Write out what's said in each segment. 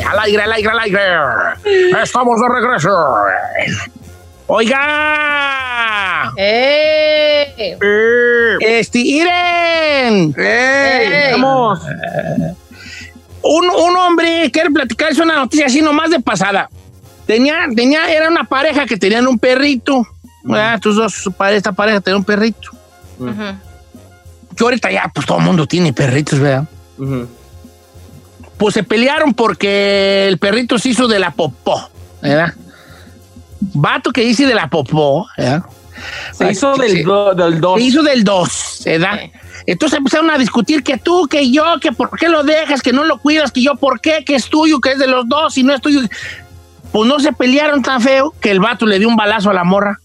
aire, al aire, al aire, al aire. Estamos de regreso. Oiga. ¡Eh! Este, Iren. ¡Eh! Vamos. Un, un hombre quiere platicarles una noticia así nomás de pasada. Tenía, tenía, era una pareja que tenían un perrito. ¿verdad? Estos dos, esta pareja tenía un perrito. Ujú. Que ahorita ya, pues todo el mundo tiene perritos, ¿verdad? Ujú. Pues se pelearon porque el perrito se hizo de la popó, ¿verdad? Vato que dice de la popó, ¿verdad? Se hizo del, sí. do- del 2. Se hizo del 2, ¿verdad? Entonces empezaron a discutir que tú, que yo, que por qué lo dejas, que no lo cuidas, que yo por qué, que es tuyo, que es de los dos y no es tuyo. Pues no se pelearon tan feo que el vato le dio un balazo a la morra.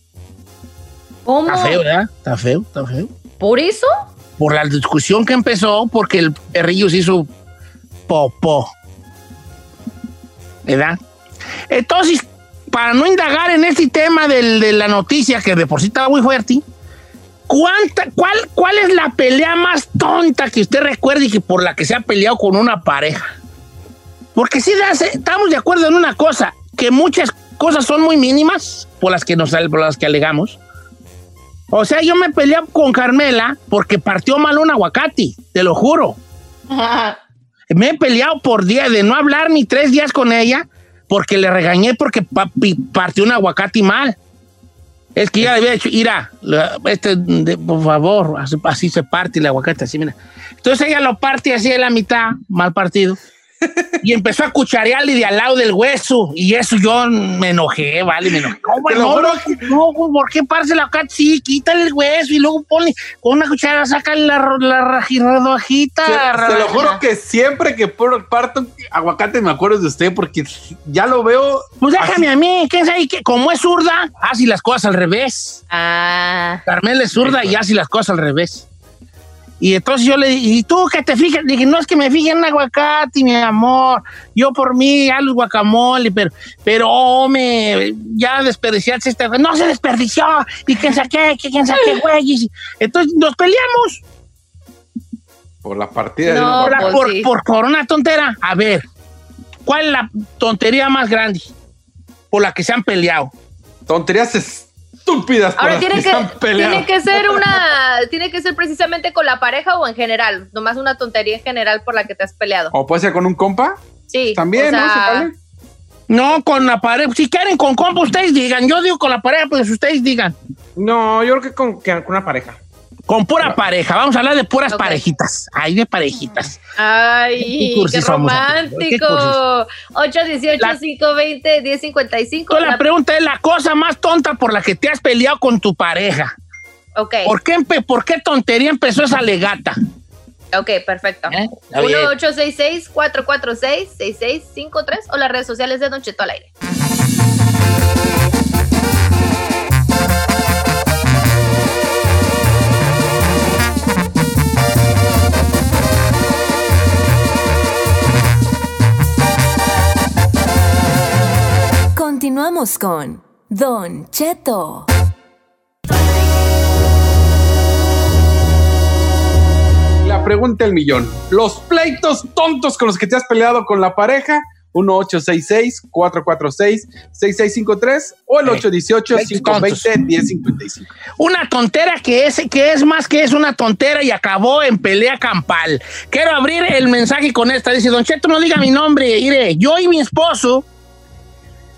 ¿Cómo? Está feo, ¿verdad? Está feo, está feo. ¿Por eso? Por la discusión que empezó, porque el perrillo se hizo popó. ¿Verdad? Entonces, para no indagar en este tema del- de la noticia, que de por sí estaba muy fuerte, ¿cuánta, cuál, ¿cuál es la pelea más tonta que usted recuerde y que por la que se ha peleado con una pareja? Porque sí, da- se- estamos de acuerdo en una cosa, que muchas cosas son muy mínimas por las que, nos, por las que alegamos. O sea, yo me peleé con Carmela porque partió mal un aguacate, te lo juro. Me he peleado por día de no hablar ni tres días con ella porque le regañé porque partió un aguacate mal. Es que ya le había dicho, mira, este, por favor, así, así se parte el aguacate, así, mira. Entonces ella lo parte así de la mitad, mal partido. Y empezó a cucharearle de al lado del hueso. Y eso yo me enojé, vale, me enojé. ¿Cómo Te lo no, juro no, no, ¿por qué parte el aguacate? Sí, quítale el hueso y luego ponle con una cuchara, saca la, ro- la raji- rodajita. Se, se lo juro que siempre que por- parto aguacate me acuerdo de usted porque ya lo veo. Pues déjame a mí, ¿quién sabe qué? Como es zurda, hace las cosas al revés. Ah. Carmela es zurda y hace las cosas al revés. Y entonces yo le dije, ¿y tú qué te fijas? Dije, no es que me fije en aguacate, mi amor. Yo por mí hago el guacamole, pero, pero, hombre, ya desperdiciaste este. No se desperdició. Y quién saqué, que quién saqué, güey. Entonces nos peleamos Por la partida de No, un por, la- aguacate. por, sí. por- por una tontera. A ver, ¿cuál es la tontería más grande por la que se han peleado? Tonterías estúpidas Ahora tiene que, peleado. tiene que ser una, tiene que ser precisamente con la pareja o en general, nomás una tontería en general por la que te has peleado. O puede ser con un compa. Sí. También, o sea, ¿no? ¿Se vale? No, con la pareja. Si quieren con compa, ustedes digan. Yo digo con la pareja, pues ustedes digan. No, yo creo que con, que con una pareja. Con pura pareja. Vamos a hablar de puras parejitas. Ay, de parejitas. Ay, qué qué romántico. 818 La- 520 1055. Entonces, la pregunta es la cosa más tonta por la que te has peleado con tu pareja. Ok, ¿Por qué, empe- por qué tontería empezó esa legata? ok, perfecto. ¿Eh? Está bien. 1-866-446-6653 o las redes sociales de Don Cheto al aire. Continuamos con Don Cheto. La pregunta del millón. Los pleitos tontos con los que te has peleado con la pareja. 1-866-446-6653 o el Eh, 818-520-1055. Una tontera que es, que es más que es una tontera y acabó en pelea campal. Quiero abrir el mensaje con esta. Dice, Don Cheto, no diga mi nombre. Mire, yo y mi esposo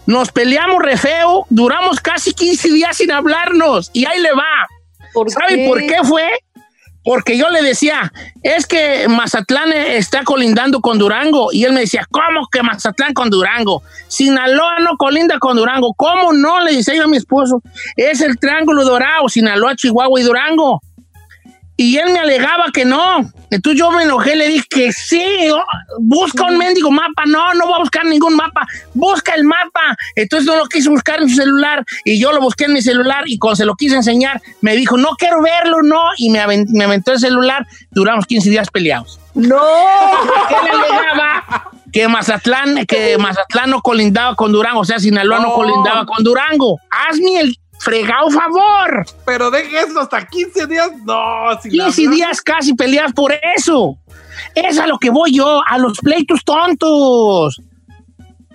nos peleamos re feo, duramos casi 15 días sin hablarnos y ahí le va. ¿Sabe por qué fue? Porque yo le decía, es que Mazatlán está colindando con Durango. Y él me decía, ¿cómo que Mazatlán con Durango? Sinaloa no colinda con Durango. ¿Cómo no? Le decía yo a mi esposo. Es el Triángulo Dorado, Sinaloa, Chihuahua y Durango. Y él me alegaba que no. Entonces yo me enojé, le dije que sí, busca un mendigo mapa. No, no voy a buscar ningún mapa. Busca el mapa. Entonces no lo quise buscar en su celular y yo lo busqué en mi celular y cuando se lo quise enseñar me dijo, no quiero verlo, no. Y me, aven- me aventó el celular. Duramos 15 días peleados. ¡No! Porque él alegaba que Mazatlán, que Mazatlán no colindaba con Durango, o sea, Sinaloa no, No. colindaba con Durango. Hazme el fregado favor. Pero deje eso hasta 15 días. No, sin 15 hablar. días casi peleas por eso. Es a lo que voy yo, a los pleitos tontos.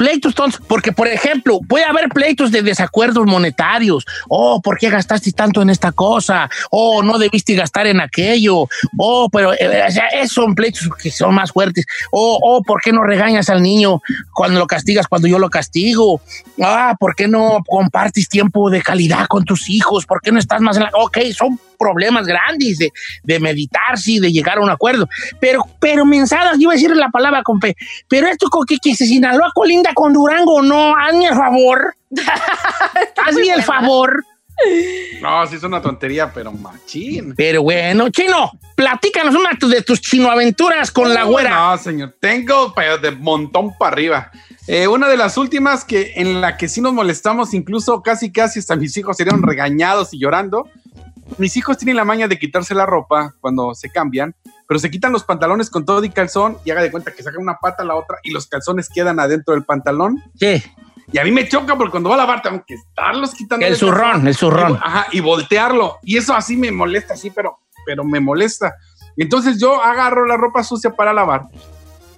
Pleitos tontos, porque por ejemplo, puede haber pleitos de desacuerdos monetarios. Oh, ¿por qué gastaste tanto en esta cosa? Oh, no debiste gastar en aquello. Oh, pero eh, o sea, esos son pleitos que son más fuertes. Oh, oh, ¿por qué no regañas al niño cuando lo castigas cuando yo lo castigo? Ah, ¿por qué no compartes tiempo de calidad con tus hijos? ¿Por qué no estás más en la... Ok, son problemas grandes de, de meditarse y de llegar a un acuerdo. Pero, pero mensadas, yo iba a decir la palabra con P, pero esto con que, que se Sinaloa colinda con Durango, no, hazme el favor. hazme el favor. No, sí es una tontería, pero machín. Pero bueno, chino, platícanos una de tus chinoaventuras con la güera. No, señor, tengo de montón para arriba. Eh, una de las últimas que en la que sí nos molestamos, incluso casi casi hasta mis hijos serían regañados y llorando. Mis hijos tienen la maña de quitarse la ropa cuando se cambian, pero se quitan los pantalones con todo y calzón y haga de cuenta que sacan una pata a la otra y los calzones quedan adentro del pantalón. Sí, Y a mí me choca porque cuando va a lavar tengo que estarlos quitando. el zurrón, calzón. el zurrón. Y- Ajá, y voltearlo. Y eso así me molesta, sí, pero, pero me molesta. Entonces yo agarro la ropa sucia para lavar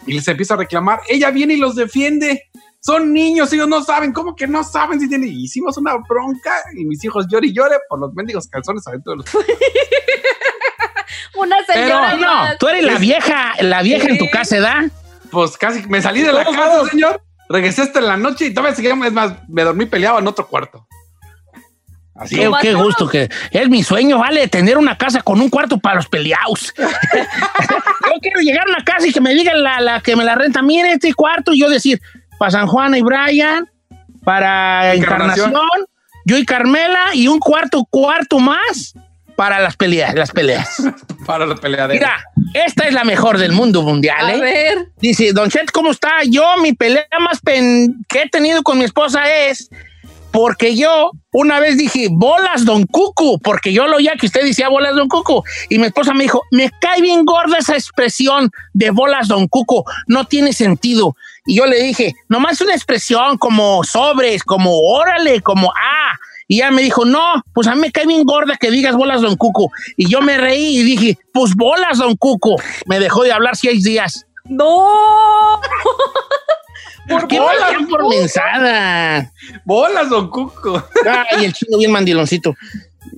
y les empiezo a reclamar. Ella viene y los defiende. Son niños, ellos no saben. ¿Cómo que no saben si tienen? Hicimos una bronca y mis hijos llore y llore por los mendigos calzones adentro de los. Una Pero señora. no, más. tú eres la vieja, la vieja en tu casa, ¿da? Pues casi me salí de la casa, señor. Regresé hasta en la noche y todavía seguíamos. Es más, me dormí peleado en otro cuarto. Así. Qué, qué gusto que es mi sueño, vale, tener una casa con un cuarto para los peleados. yo quiero llegar a una casa y que me digan la, la que me la renta, mire este cuarto, y yo decir, para San Juan y Brian, para Encarnación. Encarnación, yo y Carmela, y un cuarto, cuarto más para las peleas, las peleas. Para la peleadera. Mira, esta es la mejor del mundo mundial, A ¿eh? ver. Dice, Don Chet, ¿cómo está? Yo, mi pelea más pen- que he tenido con mi esposa es porque yo una vez dije, bolas Don Cucu, porque yo lo oía que usted decía bolas Don Cucu. Y mi esposa me dijo, me cae bien gorda esa expresión de bolas Don Cucu, no tiene sentido. Y yo le dije, nomás una expresión como sobres, como órale, como ah. Y ella me dijo, no, pues a mí me cae bien gorda que digas bolas Don Cucu. Y yo me reí y dije, pues bolas Don Cucu. Me dejó de hablar seis días. ¡No! ¿Por qué bolas, me por mensada? Bolas, don Cuco. Ay, el chino bien mandiloncito.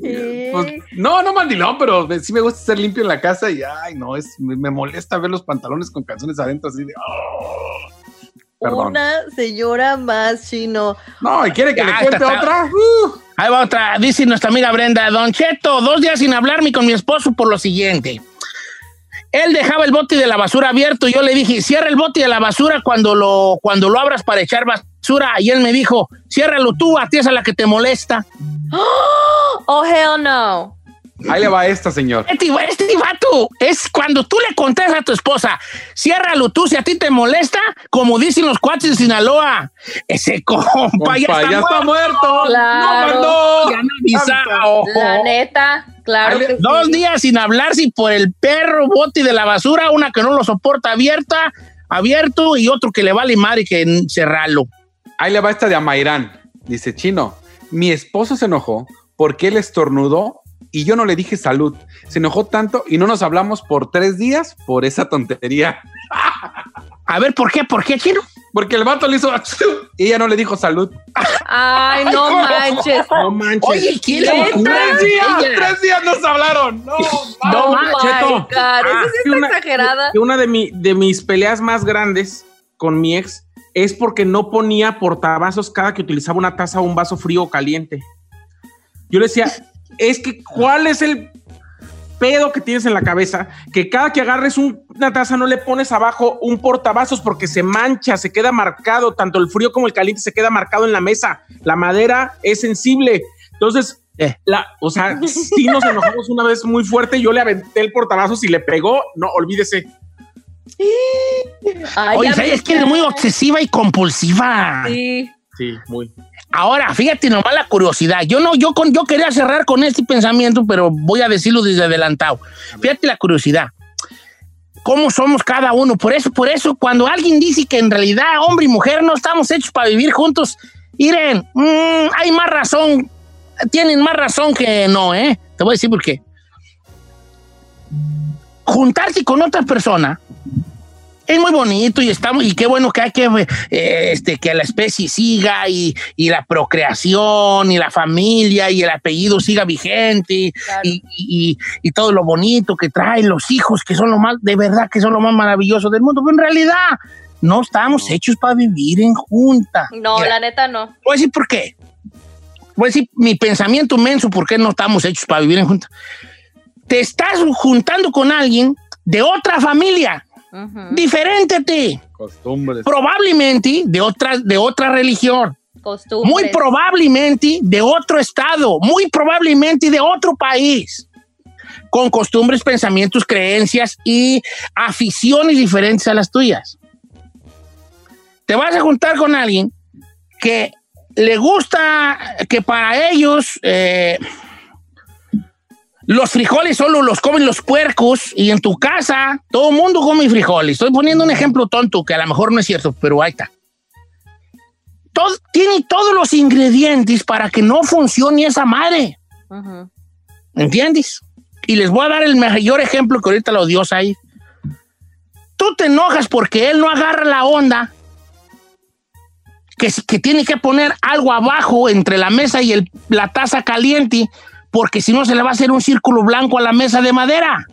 Pues, no, no mandilón, pero sí me gusta ser limpio en la casa y ay, no, es, me, me molesta ver los pantalones con calzones adentro así de. oh. Perdón. Una señora más chino. No, y quiere que Ya, le cuente está- está- otra. Uh, Ahí va otra. Dice nuestra amiga Brenda, Don Cheto, dos días sin hablarme con mi esposo por lo siguiente. Él dejaba el bote de la basura abierto y yo le dije, cierra el bote de la basura cuando lo, cuando lo abras para echar basura. Y él me dijo, ciérralo tú, a ti es a la que te molesta. Oh, hell no. Ahí le va esta, señor. Este, este vato es cuando tú le contas a tu esposa, ciérralo tú si a ti te molesta, como dicen los cuates de Sinaloa. Ese compa, Compa, ya, está, ya está muerto. muerto. Claro. No mandó. Ya no. La neta, claro. Ahí Dos sí. días sin hablar si por el perro bote de la basura, una que no lo soporta abierta, abierto y otro que le vale madre y que cerrarlo. Ahí le va esta de Amairán. Dice, chino, mi esposo se enojó porque él estornudó y yo no le dije salud. Se enojó tanto y no nos hablamos por tres días por esa tontería. A ver, ¿por qué? ¿Por qué, chino? Porque el vato le hizo y ella no le dijo salud. Ay, no manches. No manches. Oye, ¿quién le. ¡Tres días! Ella. ¡Tres días nos hablaron! ¡No! No, Oh ma- my Cheto. God, Eso sí que está una- exagerada. que una de, mi- de mis peleas más grandes con mi ex es porque no ponía portavasos cada que utilizaba una taza o un vaso frío o caliente. Yo le decía, es que, ¿cuál es el pedo que tienes en la cabeza? Que cada que agarres un- una taza no le pones abajo un portavasos porque se mancha, se queda marcado, tanto el frío como el caliente se queda marcado en la mesa. La madera es sensible. Entonces, Eh. la, o sea, sí nos enojamos una vez muy fuerte, yo le aventé el portavasos y le pegó, no, olvídese. Ay, Oye, es que es muy obsesiva y compulsiva. Sí. Sí, muy. Ahora, fíjate nomás la curiosidad. Yo no, yo con, yo quería cerrar con este pensamiento, pero voy a decirlo desde adelantado. Fíjate la curiosidad. ¿Cómo somos cada uno? Por eso, por eso, cuando alguien dice que en realidad hombre y mujer no estamos hechos para vivir juntos, miren, mm, hay más razón, tienen más razón que no, ¿eh? Te voy a decir por qué. Juntarse con otra persona es muy bonito y estamos y qué bueno que hay que eh, este que la especie siga y, y la procreación y la familia y el apellido siga vigente Claro. y, y- y todo lo bonito que traen los hijos que son lo más de verdad que son lo más maravilloso del mundo. Pero en realidad no estamos hechos para vivir en junta. No, Mira, la neta no. voy a decir por qué. Voy a decir mi pensamiento menso por qué no estamos hechos para vivir en junta. Te estás juntando con alguien de otra familia Diferente a ti Costumbres. probablemente de otra, de otra religión, Costumbres. muy probablemente de otro estado, muy probablemente de otro país, con costumbres, pensamientos, creencias y aficiones diferentes a las tuyas. Te vas a juntar con alguien que le gusta que para ellos eh, los frijoles solo los comen los puercos y en tu casa todo el mundo come frijoles. Estoy poniendo un ejemplo tonto que a lo mejor no es cierto, pero ahí está. Todo, tiene todos los ingredientes para que no funcione esa madre. ¿Entiendes? Y les voy a dar el mayor ejemplo que ahorita lo dio ahí. Tú te enojas porque él no agarra la onda que, que tiene que poner algo abajo entre la mesa y el- la taza caliente porque si no se le va a hacer un círculo blanco a la mesa de madera.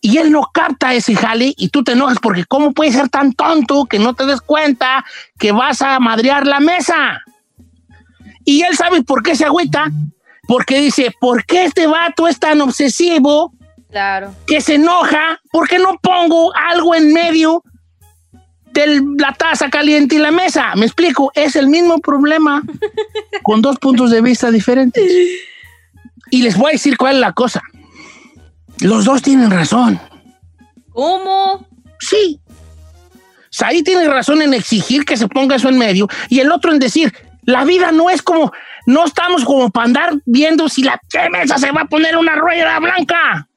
Y él no capta ese jale y tú te enojas porque ¿cómo puede ser tan tonto que no te des cuenta que vas a madrear la mesa? Y él sabe por qué se agüita, porque dice, ¿por qué este vato es tan obsesivo Claro. que se enoja? ¿Por qué no pongo algo en medio de la taza caliente y la mesa? Me explico, es el mismo problema con dos puntos de vista diferentes. Y les voy a decir cuál es la cosa. Los dos tienen razón. ¿Cómo? Sí. Saí tiene razón en exigir que se ponga eso en medio y el otro en decir, la vida no es como, no estamos como para andar viendo si la ¿qué mesa se va a poner una rueda blanca.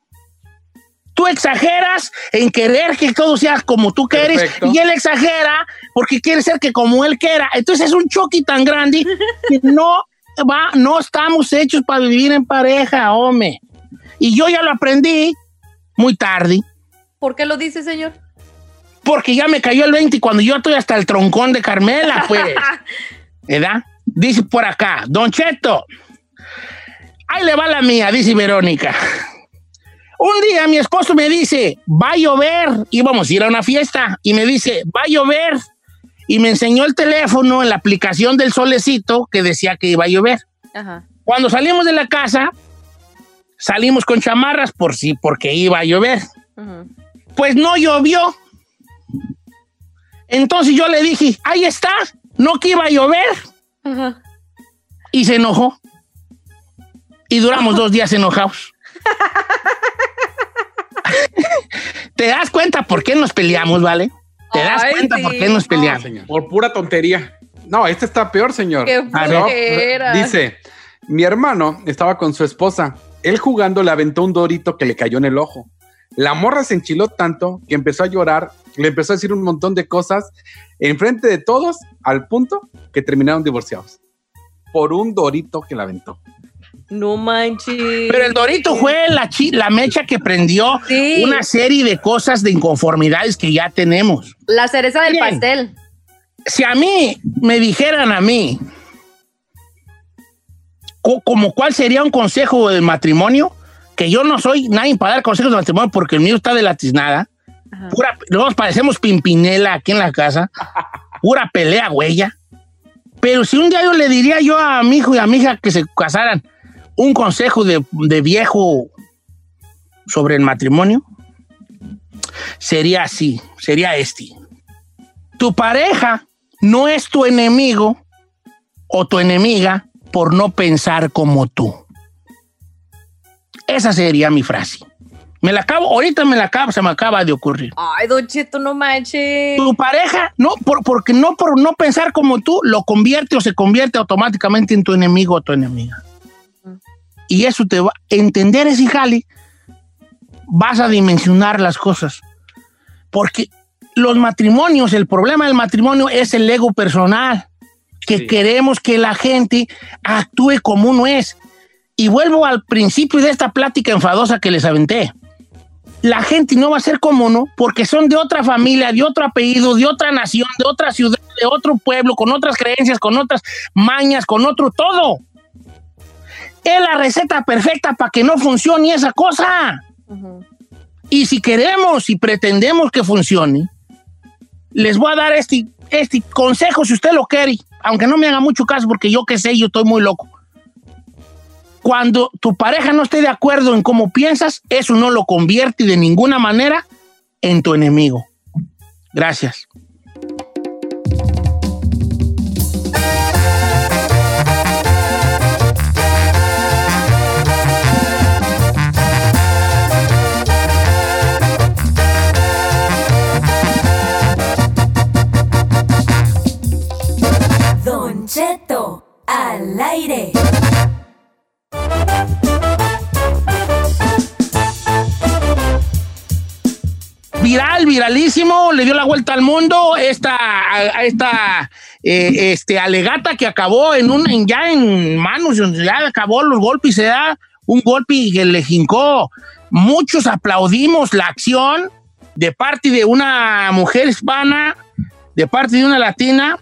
Tú exageras en querer que todo sea como tú quieres y él exagera porque quiere ser que como él quiera. Entonces es un choque tan grande que no va, no estamos hechos para vivir en pareja, hombre. Y yo ya lo aprendí muy tarde. ¿Por qué lo dice, señor? Porque ya me cayó el 20 y cuando yo estoy hasta el troncón de Carmela, pues. ¿Verdad? Dice por acá, Don Cheto. Ahí le va la mía, dice Verónica. Un día mi esposo me dice, va a llover, íbamos a ir a una fiesta, y me dice, va a llover. Y me enseñó el teléfono en la aplicación del solecito que decía que iba a llover. Ajá. Cuando salimos de la casa, salimos con chamarras por sí, porque iba a llover. Pues no llovió. Entonces yo le dije, ahí está, no que iba a llover. Ajá. Y se enojó. Y duramos dos días enojados. ¿Te das cuenta por qué nos peleamos, vale? ¿Te das Ay, cuenta sí. por qué nos No, peleamos? señor. Por pura tontería. No, este está peor, señor. Qué flojera. Dice, mi hermano estaba con su esposa. Él jugando le aventó un dorito que le cayó en el ojo. La morra se enchiló tanto que empezó a llorar, le empezó a decir un montón de cosas enfrente de todos al punto que terminaron divorciados. Por un dorito que le aventó. No manches. Pero el Dorito fue la, mecha que prendió Sí. una serie de cosas de inconformidades que ya tenemos. La cereza del Bien. pastel. si a mí me dijeran a mí co- como cuál sería un consejo de matrimonio, que yo no soy nadie para dar consejos de matrimonio porque el mío está de la tiznada, pura, nos parecemos pimpinela aquí en la casa, pura pelea huella. Pero si un día yo le diría yo a mi hijo y a mi hija que se casaran un consejo de, de viejo sobre el matrimonio, sería así, sería este. Tu pareja no es tu enemigo o tu enemiga por no pensar como tú. Esa sería mi frase. Me la acabo, ahorita me la acabo, se me acaba de ocurrir. Ay, Don Cheto, no manches. Tu pareja, no, por, porque no por no pensar como tú, lo convierte o se convierte automáticamente en tu enemigo o tu enemiga. Y eso te va a entender ese jale, vas a dimensionar las cosas. Porque los matrimonios, el problema del matrimonio es el ego personal, que Sí. queremos que la gente actúe como uno es. Y vuelvo al principio de esta plática enfadosa que les aventé. la gente no va a ser como no, porque son de otra familia, de otro apellido, de otra nación, de otra ciudad, de otro pueblo, con otras creencias, con otras mañas, con otro todo. Es la receta perfecta para que no funcione esa cosa. Y si queremos y pretendemos que funcione, les voy a dar este, este consejo si usted lo quiere, aunque no me haga mucho caso porque yo qué sé, yo estoy muy loco. Cuando tu pareja no esté de acuerdo en cómo piensas, eso no lo convierte de ninguna manera en tu enemigo. Gracias. Al aire. Viral, viralísimo, le dio la vuelta al mundo esta, esta eh, este, alegata que acabó en un, ya en manos, ya acabó los golpes, se da un golpe que le jincó. Muchos aplaudimos la acción de parte de una mujer hispana, de parte de una latina,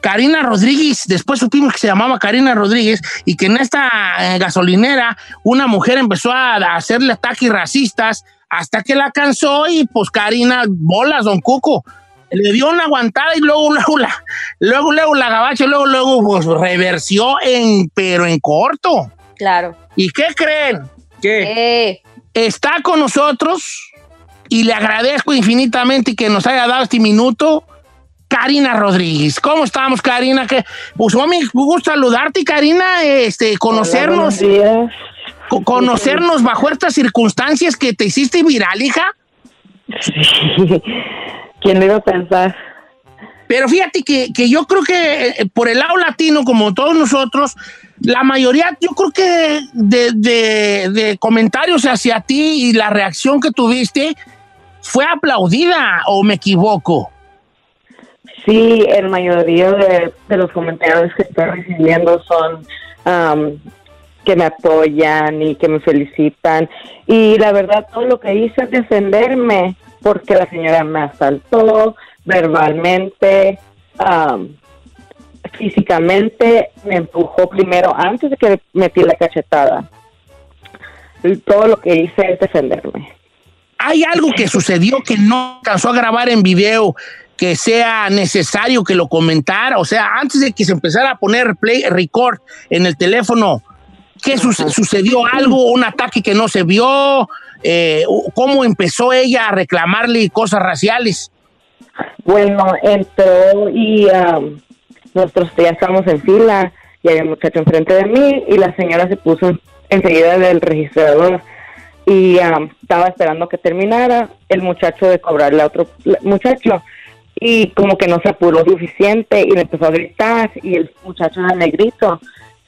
Karina Rodríguez, después supimos que se llamaba Karina Rodríguez y que en esta eh, gasolinera una mujer empezó a, a hacerle ataques racistas hasta que la cansó y pues Karina, bolas, don Cuco, le dio una aguantada y luego, luego la, luego, luego la gabacha, luego, luego pues reversió en, pero en corto. Claro. ¿Y qué creen? ¿Qué? Eh, Está con nosotros y le agradezco infinitamente que nos haya dado este minuto. Karina Rodríguez. ¿Cómo estamos, Karina? Que, pues, me gusta saludarte, Karina, este, conocernos, Hola, buenos días. co- conocernos bajo estas circunstancias que te hiciste viral, hija. Sí. ¿Quién lo iba a pensar? Pero fíjate que, que yo creo que eh, por el lado latino, como todos nosotros, la mayoría, yo creo que de, de- de comentarios hacia ti y la reacción que tuviste fue aplaudida, o me equivoco. Sí, el mayoría de, los comentarios que estoy recibiendo son am, que me apoyan y que me felicitan. Y la verdad, todo lo que hice es defenderme porque la señora me asaltó verbalmente, am, físicamente, me empujó primero antes de que metí la cachetada. Todo lo que hice es defenderme. ¿Hay algo que sucedió que no alcanzó a grabar en video que sea necesario que lo comentara? O sea, antes de que se empezara a poner play, record en el teléfono, ¿qué suce- sucedió? ¿Algo? ¿Un ataque que no se vio? Eh, ¿Cómo empezó ella a reclamarle cosas raciales? Bueno, entró y am, nosotros ya estábamos en fila y había un muchacho enfrente de mí y la señora se puso enseguida del registrador y am, estaba esperando que terminara el muchacho de cobrarle a otro muchacho y como que no se apuró suficiente y le empezó a gritar y el muchacho era negrito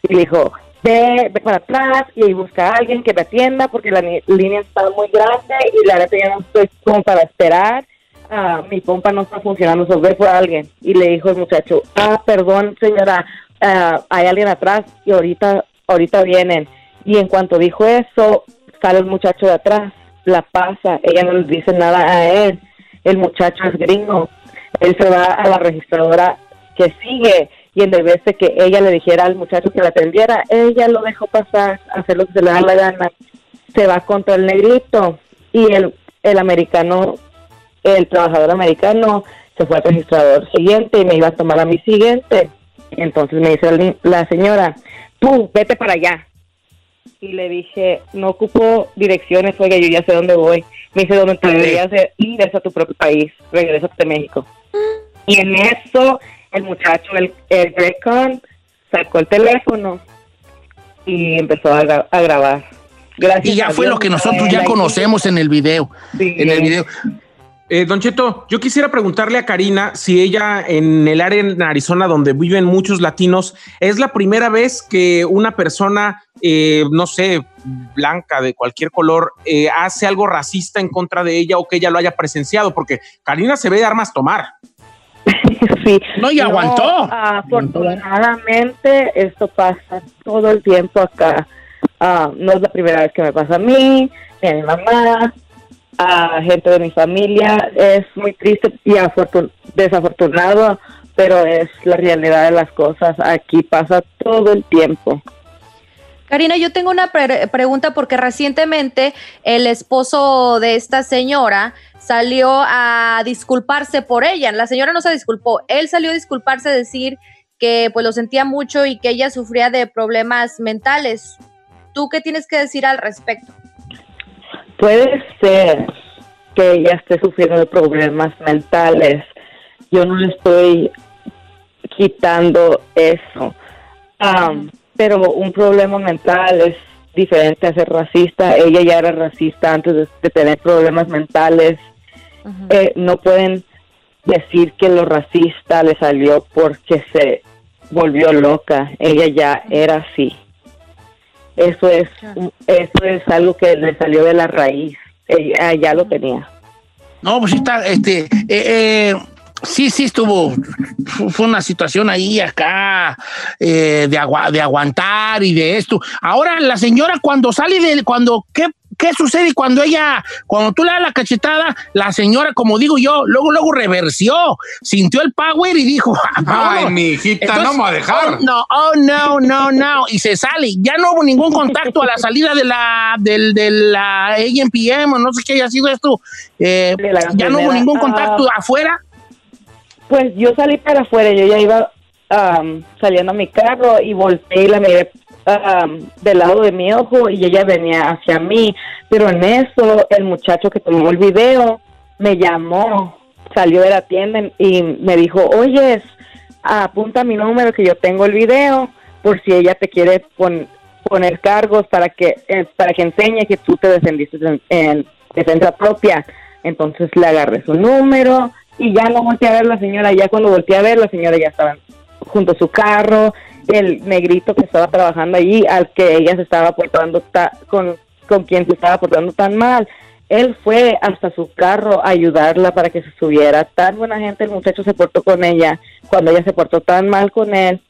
y le dijo ve, ve para atrás y busca a alguien que me atienda porque la línea está muy grande y la verdad ya no estoy como para esperar ah, mi pompa no está funcionando, so ve por alguien. Y le dijo el muchacho, ah, perdón, señora, ah, hay alguien atrás y ahorita, ahorita vienen. Y en cuanto dijo eso, sale el muchacho de atrás, la pasa, ella no le dice nada a él. El muchacho es gringo. Él se va a la registradora que sigue y en vez de que ella le dijera al muchacho que la atendiera, ella lo dejó pasar, hacer lo que se le da la gana. Se va contra el negrito y el, el americano el trabajador americano se fue al registrador siguiente y me iba a tomar a mi siguiente. Entonces me dice la, señora, tú vete para allá. Y le dije, no ocupo direcciones, oiga, yo ya sé dónde voy. Me dice, ¿dónde te deberías de ir? Es a tu propio país, regrésate a México. Y en eso, el muchacho, el, el Greg sacó el teléfono y empezó a, gra- a grabar. Gracias Y ya fue lo que no nosotros ya conocemos en el video. Sí. En el video. Eh, don Cheto, yo quisiera preguntarle a Karina si ella en el área en Arizona donde viven muchos latinos es la primera vez que una persona, eh, no sé, blanca de cualquier color, eh, hace algo racista en contra de ella o que ella lo haya presenciado, porque Karina se ve de armas tomar. sí. No, y aguantó. Afortunadamente, esto pasa todo el tiempo acá. Ah, no es la primera vez que me pasa a mí, ni a mi mamá. A gente de mi familia. Es muy triste y afortun- desafortunado, pero es la realidad de las cosas. Aquí pasa todo el tiempo. Karina, yo tengo una pre- pregunta porque recientemente el esposo de esta señora salió a disculparse por ella. La señora no se disculpó, él salió a disculparse, a decir que pues lo sentía mucho y que ella sufría de problemas mentales. ¿Tú qué tienes que decir al respecto? Puede ser que ella esté sufriendo de problemas mentales. Yo no le estoy quitando eso. Am, pero un problema mental es diferente a ser racista. Ella ya era racista antes de, de tener problemas mentales. Eh, no pueden decir que lo racista le salió porque se volvió loca. Ella ya era así. Eso es, eso es algo que le salió de la raíz. Ella ya lo tenía. No, pues sí está, este, eh, eh, sí, sí estuvo, fu- fue una situación ahí acá eh, de, agua, de aguantar y de esto. Ahora la señora cuando sale de, cuando, ¿qué, qué sucede cuando ella, cuando tú le das la cachetada, la señora, como digo yo, luego, luego reversió, sintió el power y dijo, Ay, mi hijita, Entonces, no me va a dejar. oh, no, oh, no, no, no. Y se sale. Ya no hubo ningún contacto a la salida de la, del, de la AMPM o no sé qué haya sido esto. Eh, ya no hubo ningún contacto Ah. afuera. Pues yo salí para afuera, yo ya iba am, saliendo a mi carro y volteé y la miré am, del lado de mi ojo y ella venía hacia mí. Pero en eso el muchacho que tomó el video me llamó, salió de la tienda y me dijo, oye, apunta mi número que yo tengo el video por si ella te quiere pon- poner cargos para que eh, para que enseñe que tú te defendiste en, en defensa propia. Entonces le agarré su número y ya no volteé a ver la señora. Ya cuando volteé a ver, la señora ya estaba junto a su carro. El negrito que estaba trabajando allí, al que ella se estaba portando ta- con, con quien se estaba portando tan mal, él fue hasta su carro a ayudarla para que se subiera. Tan buena gente, el muchacho se portó con ella. Cuando ella se portó tan mal con él,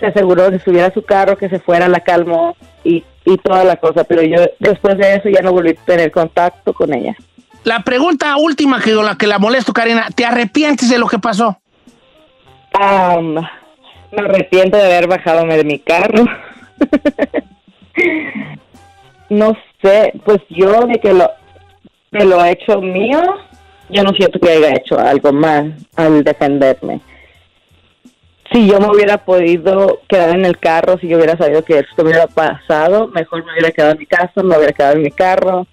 se aseguró de subir a su carro, que se fuera, la calmó y, y toda la cosa. Pero yo después de eso ya no volví a tener contacto con ella. La pregunta última que la que la molesto, Karina, ¿te arrepientes de lo que pasó? Am, me arrepiento de haber bajado de mi carro. no sé, pues yo de que lo, que lo he hecho mío, yo no siento que haya hecho algo mal al defenderme. Si yo me hubiera podido quedar en el carro, si yo hubiera sabido que esto hubiera pasado, mejor me hubiera quedado en mi casa, me hubiera quedado en mi carro.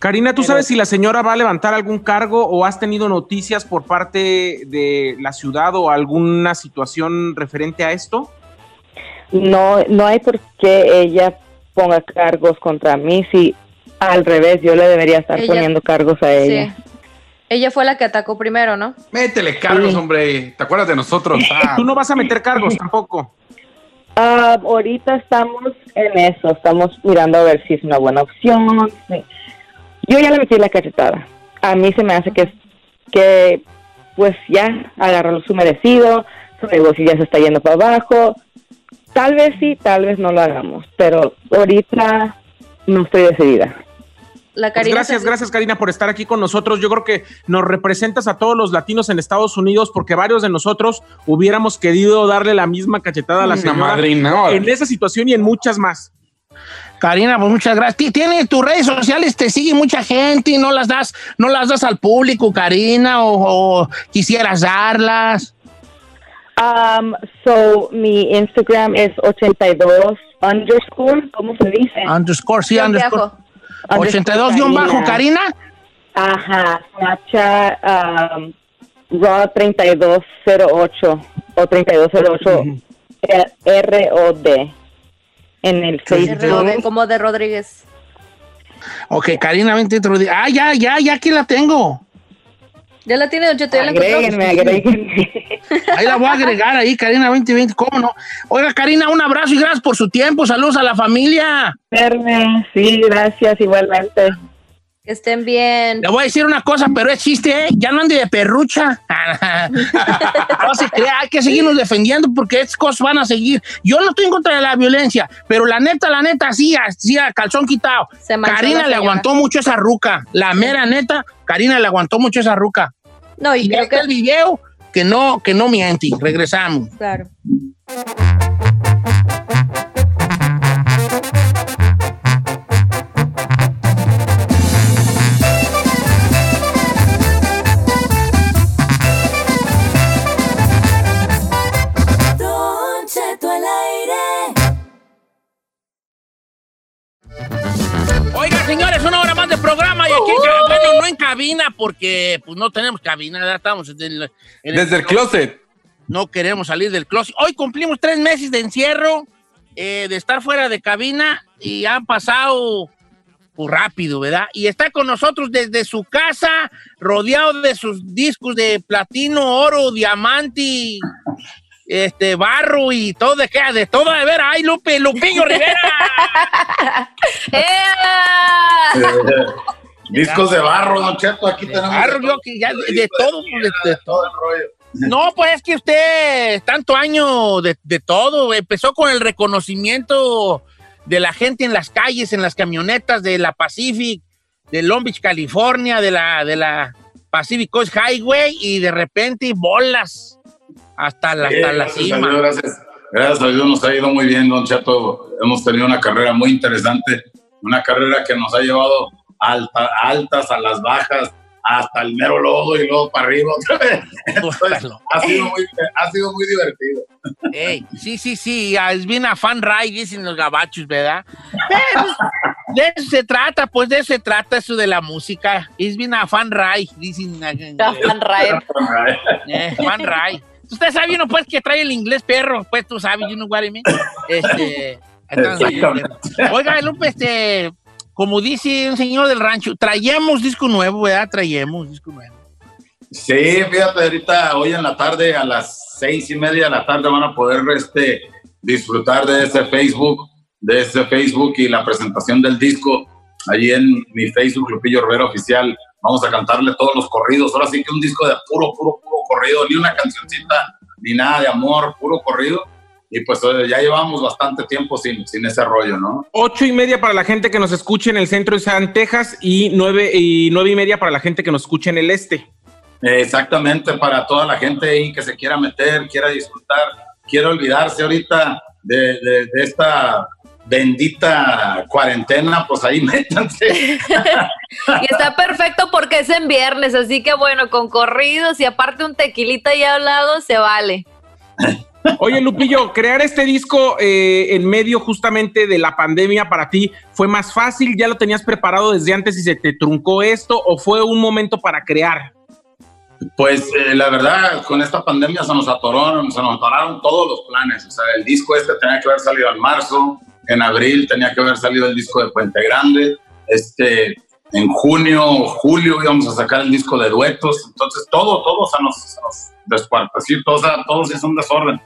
Karina, ¿tú Pero- sabes si la señora va a levantar algún cargo o has tenido noticias por parte de la ciudad o alguna situación referente a esto? no no hay por qué ella ponga cargos contra mí si al revés yo le debería estar Ella- poniendo cargos a ella Sí. Ella fue la que atacó primero, ¿no? Métele cargos, Sí. hombre. ¿Te acuerdas de nosotros? Ah, Tú no vas a meter cargos tampoco. Ah, ahorita estamos en eso estamos mirando a ver si es una buena opción sí. Yo ya le metí la cachetada a mí se me hace que que pues ya agarró su merecido su negocio ya se está yendo para abajo tal vez sí tal vez no lo hagamos pero ahorita no estoy decidida La Pues gracias, gracias Karina por estar aquí con nosotros. Yo creo que nos representas a todos los latinos en Estados Unidos porque varios de nosotros hubiéramos querido darle la misma cachetada a la una señora madrina. en esa situación y en muchas más. Karina, pues muchas gracias. Ti- Tiene tus redes sociales, te sigue mucha gente y no las das, no las das al público, Karina, o, o quisieras darlas. Um, so mi Instagram es 82 underscore, ¿cómo se dice? Underscore, sí, underscore. bajo. 82 guion bajo, Karina. Ajá, Snapchat, um, Raw 3208 o 3208 eh, ROD en el Facebook. Como de Rodríguez. Ok, Karina, vente dentro de... Ah, ya, ya, ya aquí la tengo. Ya la tiene Don Cheto, ya la encontró. Agréguenme, agréguenme. Ahí la voy a agregar ahí, Karina 2020, ¿cómo no? Oiga, Karina, un abrazo y gracias por su tiempo. Saludos a la familia. Verme, sí, gracias, igualmente. Que estén bien. Le voy a decir una cosa, pero es chiste, ¿eh? Ya no ande de perrucha. no se crea, hay que seguirnos defendiendo porque estas cosas van a seguir. Yo no estoy en contra de la violencia, pero la neta, la neta, sí, sí, a calzón quitado. Karina le aguantó mucho esa ruca. La mera neta, Karina le aguantó mucho esa ruca. No, y Y creo que. el video que no, que no miente. Regresamos. Claro. Señores, una hora más de programa y aquí, ca- bueno, no en cabina porque pues no tenemos cabina, ya estamos en el- en Desde el closet. no queremos salir del closet. Hoy cumplimos tres meses de encierro, eh, de estar fuera de cabina y han pasado pues, rápido, ¿verdad? Y está con nosotros desde su casa, rodeado de sus discos de platino, oro, diamante, este, barro y todo de qué, de todo de ver. ¡Ay, Lupe, Lupillo Rivera! Discos de barro, Don Cheto, aquí tenemos. barro, de yo todo. que ya de, de todo, de- todo el rollo. No, pues es que usted, tanto año de, de todo, empezó con el reconocimiento de la gente en las calles, en las camionetas de la Pacific, de Long Beach, California, de la, de la Pacific Coast Highway, y de repente bolas hasta la, hasta la gracias a Dios, cima. gracias, gracias a Dios nos ha ido muy bien, Don Cheto. Hemos tenido una carrera muy interesante, una carrera que nos ha llevado alta- altas, a las bajas, hasta el mero lodo y luego para arriba otra vez. Entonces, ha, sido muy, ha sido muy divertido. Ey, sí, sí, sí, es bien a fan ride, dicen los gabachos, ¿verdad? Pero de eso se trata, pues de eso se trata eso de la música. Es bien a fan ride, dicen. Fan Raed. Eh, Juan Ray. Usted sabe uno pues que trae el inglés perro, pues tú sabes, you know what I mean. Este, entonces, oiga, Lupe, este, como dice un señor del rancho, traemos disco nuevo, ¿verdad? Traemos disco nuevo. Sí, fíjate, ahorita hoy en la tarde, a las seis y media de la tarde, van a poder este, disfrutar de ese Facebook, de ese Facebook y la presentación del disco allí en mi Facebook, Lupillo Rivera Oficial. Vamos a cantarle todos los corridos. Ahora sí que un disco de puro, puro, puro corrido, ni una cancioncita, ni nada de amor, puro corrido. Y pues eh, ya llevamos bastante tiempo sin, sin ese rollo, ¿no? Ocho y media para la gente que nos escuche en el centro de San Texas y nueve y nueve y media para la gente que nos escuche en el este. Exactamente, para toda la gente ahí que se quiera meter, quiera disfrutar, quiera olvidarse ahorita de, de- de esta bendita cuarentena, pues ahí métanse. Y está perfecto porque es en viernes, así que bueno, con corridos y aparte un tequilita ya al lado, se vale. Oye, Lupillo, crear este disco eh, en medio justamente de la pandemia para ti fue más fácil, ya lo tenías preparado desde antes y se te truncó esto o fue un momento para crear. Pues eh, la verdad, con esta pandemia se nos atoraron, se nos atoraron todos los planes. O sea, el disco este tenía que haber salido en marzo, en abril tenía que haber salido el disco de Puente Grande, este, en junio julio íbamos a sacar el disco de duetos. Entonces todo, todo se nos, se nos todo, o sea, todo se hizo un desorden.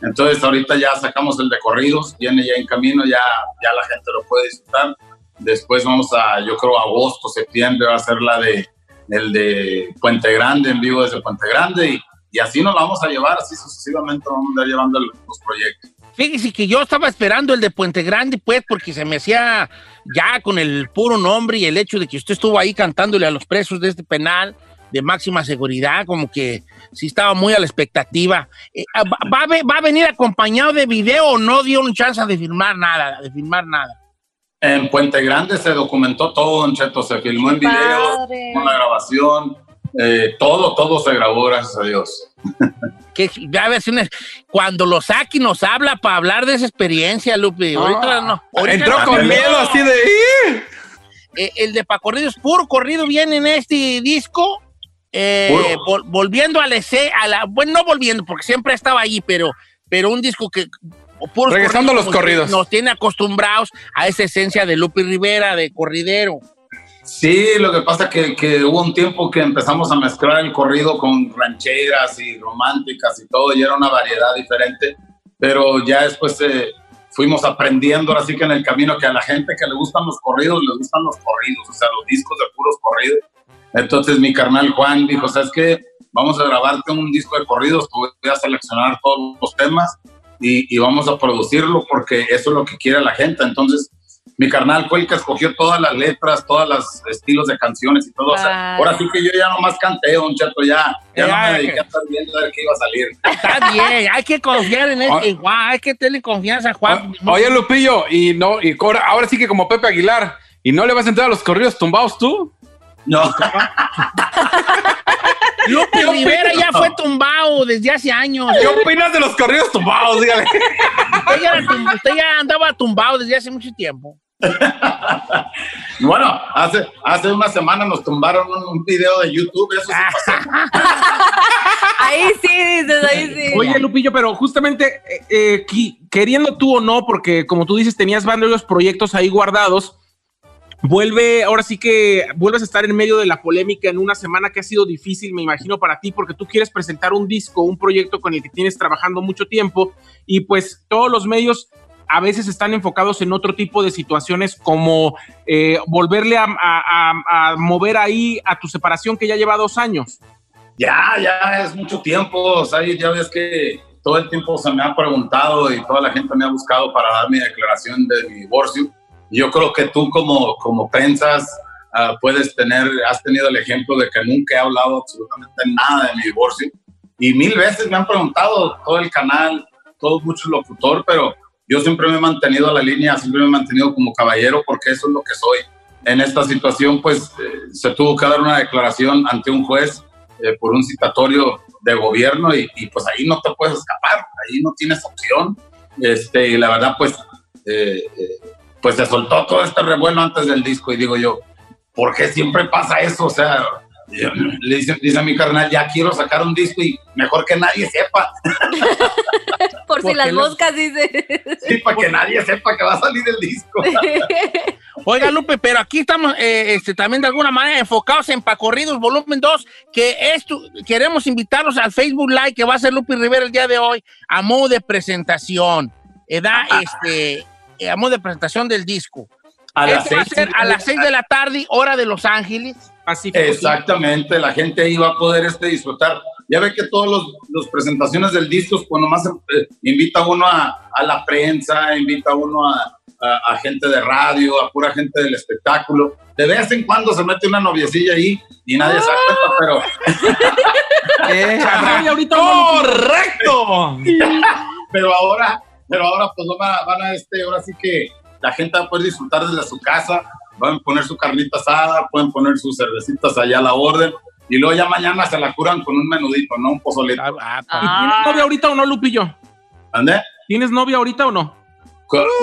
Entonces ahorita ya sacamos el de corridos, viene ya en camino, ya, ya la gente lo puede disfrutar. Después vamos a, yo creo, agosto, septiembre va a ser la de el de Puente Grande, en vivo desde Puente Grande, y, y así nos la vamos a llevar, así sucesivamente vamos a ir llevando los proyectos. Fíjese que yo estaba esperando el de Puente Grande, pues, porque se me hacía ya con el puro nombre y el hecho de que usted estuvo ahí cantándole a los presos de este penal de máxima seguridad, como que sí estaba muy a la expectativa. Eh, ¿va, va a va a venir acompañado de video o no dio un chance de filmar nada, de filmar nada? En Puente Grande se documentó todo, Don Cheto, se filmó en video, con la grabación, eh, todo, todo se grabó, gracias a Dios. Que ya ves, cuando lo saque nos habla para hablar de esa experiencia, Lupe. Ahorita no. ahorita Entró no. con miedo así de... "Ih". Eh, el de Pa' Corridos, puro corrido viene en este disco. eh, vol- volviendo a la, ese- a la. Bueno, no volviendo, porque siempre estaba ahí, pero, pero un disco que. Regresando a los corridos. Nos tiene acostumbrados a esa esencia de Lupe Rivera, de corridero. Sí, lo que pasa que, que hubo un tiempo que empezamos a mezclar el corrido con rancheras y románticas y todo, y era una variedad diferente, pero ya después se fuimos aprendiendo ahora sí que en el camino que a la gente que le gustan los corridos, les gustan los corridos, o sea, los discos de puros corridos. Entonces mi carnal Juan dijo, ¿sabes qué? Vamos a grabarte un disco de corridos, voy a seleccionar todos los temas y vamos a producirlo porque eso es lo que quiere la gente. Entonces mi carnal fue el que escogió todas las letras, todos los estilos de canciones y todo. O sea, ahora sí que yo ya nomás canté, don Cheto, ya, ya Ya, no me dediqué que- a estar viendo a ver qué iba a salir. Está bien, hay que confiar en Ah. este Juan, hay que tenerle confianza a Juan. O- Oye, Lupillo, y no, y ahora, ahora sí que como Pepe Aguilar, ¿y no le vas a entrar a los corridos tumbados tú? No, Lupe Rivera ya fue tumbado desde hace años. ¿Qué opinas de los corridos tumbados? Dígale. Usted ya, usted ya andaba tumbado desde hace mucho tiempo. bueno, hace, hace una semana nos tumbaron un, un video de YouTube, eso Ah. sí. Ahí sí, dices, ahí sí. Oye, Lupillo, pero justamente eh, eh, queriendo tú o no, porque como tú dices, tenías varios proyectos ahí guardados, vuelve, ahora sí que vuelves a estar en medio de la polémica en una semana que ha sido difícil, me imagino, para ti, porque tú quieres presentar un disco, un proyecto con el que tienes trabajando mucho tiempo y pues todos los medios a veces están enfocados en otro tipo de situaciones como eh, volverle a, a- a- mover ahí a tu separación que ya lleva dos años. Ya, ya es mucho tiempo, o sea, ya ves que todo el tiempo se me ha preguntado y toda la gente me ha buscado para dar mi declaración de mi divorcio. Yo creo que tú como, como pensas, ah, puedes tener, has tenido el ejemplo de que nunca he hablado absolutamente nada de mi divorcio. Y mil veces me han preguntado, todo el canal, todo mucho locutor, pero yo siempre me he mantenido a la línea, siempre me he mantenido como caballero porque eso es lo que soy. En esta situación, pues, eh, se tuvo que dar una declaración ante un juez eh, por un citatorio de gobierno y, y, pues ahí no te puedes escapar, ahí no tienes opción. Este, y la verdad, pues, eh, eh, pues se soltó todo este revuelo antes del disco y digo yo, ¿por qué siempre pasa eso? O sea, le dice, dice a mi carnal, ya quiero sacar un disco y mejor que nadie sepa, Por si las los- moscas, dice. sí, para que nadie sepa que va a salir el disco. Oiga, Lupe, pero aquí estamos eh, este, también de alguna manera enfocados en Pacorridos Volumen 2, que esto, queremos invitarlos al Facebook Live que va a ser Lupe Rivera el día de hoy, a modo de presentación, eh, da, este, eh, a modo de presentación del disco. A las va a seis ser a las 6 de la tarde, hora de Los Ángeles. Pacífico. sí. Exactamente, la gente ahí va a poder este, disfrutar. Ya ve que todas las presentaciones del disco, pues nomás eh, invita uno a, a la prensa, invita uno a, a- a gente de radio, a pura gente del espectáculo. De vez en cuando se mete una noviecilla ahí y nadie se da cuenta, pero, no- ¡Correcto! pero ahora, pero ahora pues van a, van a este, ahora sí que la gente va a poder disfrutar desde su casa, van a poner su carnita asada, pueden poner sus cervecitas allá a la orden y luego ya mañana se la curan con un menudito, ¿no? Un pozolito. Ah, ah, ¿Y ¿Tienes novia ahorita o no, Lupillo? ¿Ande? ¿Tienes novia ahorita o no?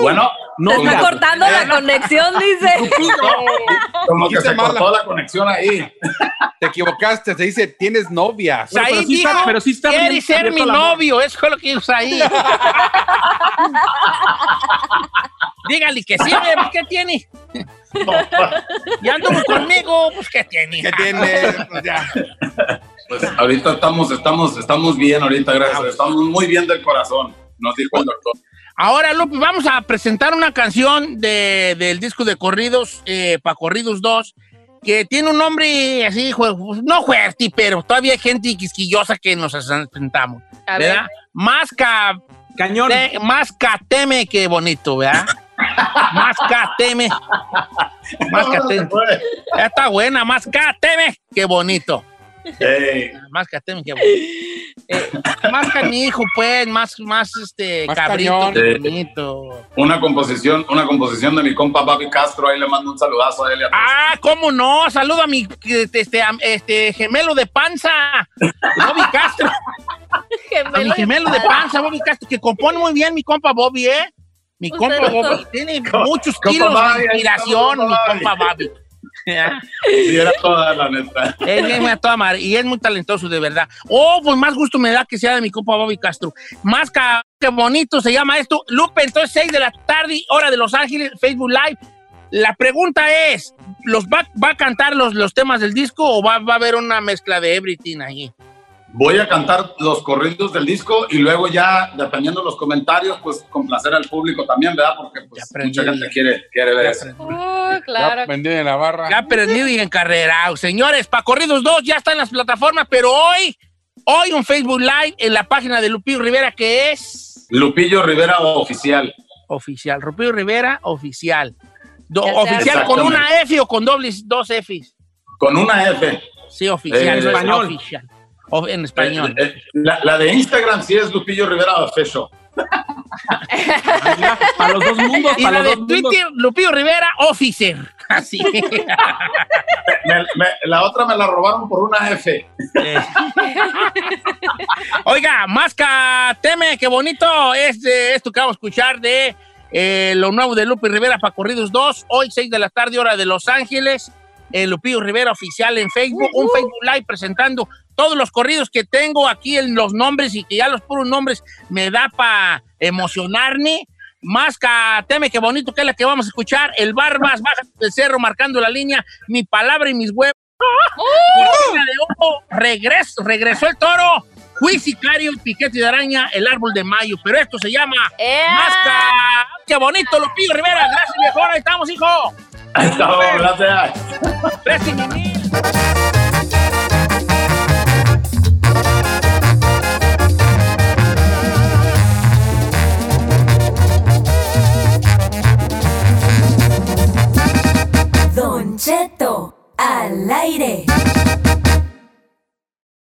Bueno, No, Se está cortando la conexión, dice. como que se cortó la conexión ahí. Te equivocaste, se dice tienes novia. Bueno, pero sí está- pero sí está bien ser mi novio, eso fue lo que dijo ahí. Dígale que sí, pues, ¿qué tiene? Y anduvo conmigo, pues ¿qué tiene? ¿Qué tienes? Pues ya. Pues ahorita estamos, estamos, estamos bien ahorita, gracias. Estamos muy bien del corazón, nos dijo el doctor. Ahora, Lupe, vamos a presentar una canción de, del disco de corridos, eh, para Corridos 2, que tiene un nombre así, no fuerte, pero todavía hay gente quisquillosa que nos presentamos, A ver. ¿verdad? Más, ca, Cañón. te- más cateme que bonito, ¿verdad? Más cateme. Más cateme. Ya está buena, más cateme que bonito. Ey, Más cateme que bonito. Eh, más canijo, pues, más, más este, Más cabrito, bonito. una composición, una composición de mi compa Papi Castro, ahí le mando un saludazo a él y a. Ah, ¿cómo no? Saludo a mi este, am- este, gemelo de panza, Bobby Castro. A mi gemelo de panza, Bobby Castro, que compone muy bien mi compa Bobby, ¿eh? Mi compa Bobby. Tiene muchos kilos de inspiración, mi compa Bobby. Sí, era toda la neta. Es a toda madre, y es muy talentoso, de verdad. Oh, pues más gusto me da que sea de mi compa Bobby Castro. Más que bonito se llama esto. Lupe, entonces 6 de la tarde, hora de Los Ángeles, Facebook Live. La pregunta es, ¿los va, va a cantar los, los temas del disco o va, va a haber una mezcla de everything ahí? Voy a cantar los corridos del disco y luego ya, dependiendo de los comentarios, pues complacer al público también, ¿verdad? Porque pues, Ya aprendí. mucha gente quiere, quiere ver Ya eso. aprendí. Oh, claro. Vendí de la barra. Ya aprendido y encarrerado. Señores, para Corridos 2 ya está en las plataformas, pero hoy, hoy un Facebook Live en la página de Lupillo Rivera que es Lupillo Rivera oficial. oficial. Lupillo Rivera oficial. Do- Ya oficial con una F o con dobles, dos Fs. Con una F. Sí, oficial. En es español. Oficial. O- en español. Eh, eh, la, la de Instagram sí es Lupillo Rivera Official. Para los dos mundos, y para la los de dos mundos. Twitter, Lupillo Rivera Officer. Así. Me- me- la otra me la robaron por una F. Eh. Oiga, Masca Teme, qué bonito es esto que vamos a escuchar de eh, lo nuevo de Lupi Rivera para Corridos 2, hoy 6 de la tarde, hora de Los Ángeles, el Lupillo Rivera oficial en Facebook, un Facebook Live presentando todos los corridos que tengo aquí en los nombres y que ya los puros nombres me da para emocionarme. Masca, teme qué bonito que es la que vamos a escuchar. El Barbas, baja del cerro, marcando la línea. Mi palabra y mis huevos. De humo, regreso, regresó el toro. Fui sicario, piquete de araña, el árbol de mayo. Pero esto se llama ¡Ea! Masca. Qué bonito, Lupillo Rivera. Gracias, viejo. Ahí estamos, hijo. Hasta luego, gracias. Préstame Don Cheto al aire.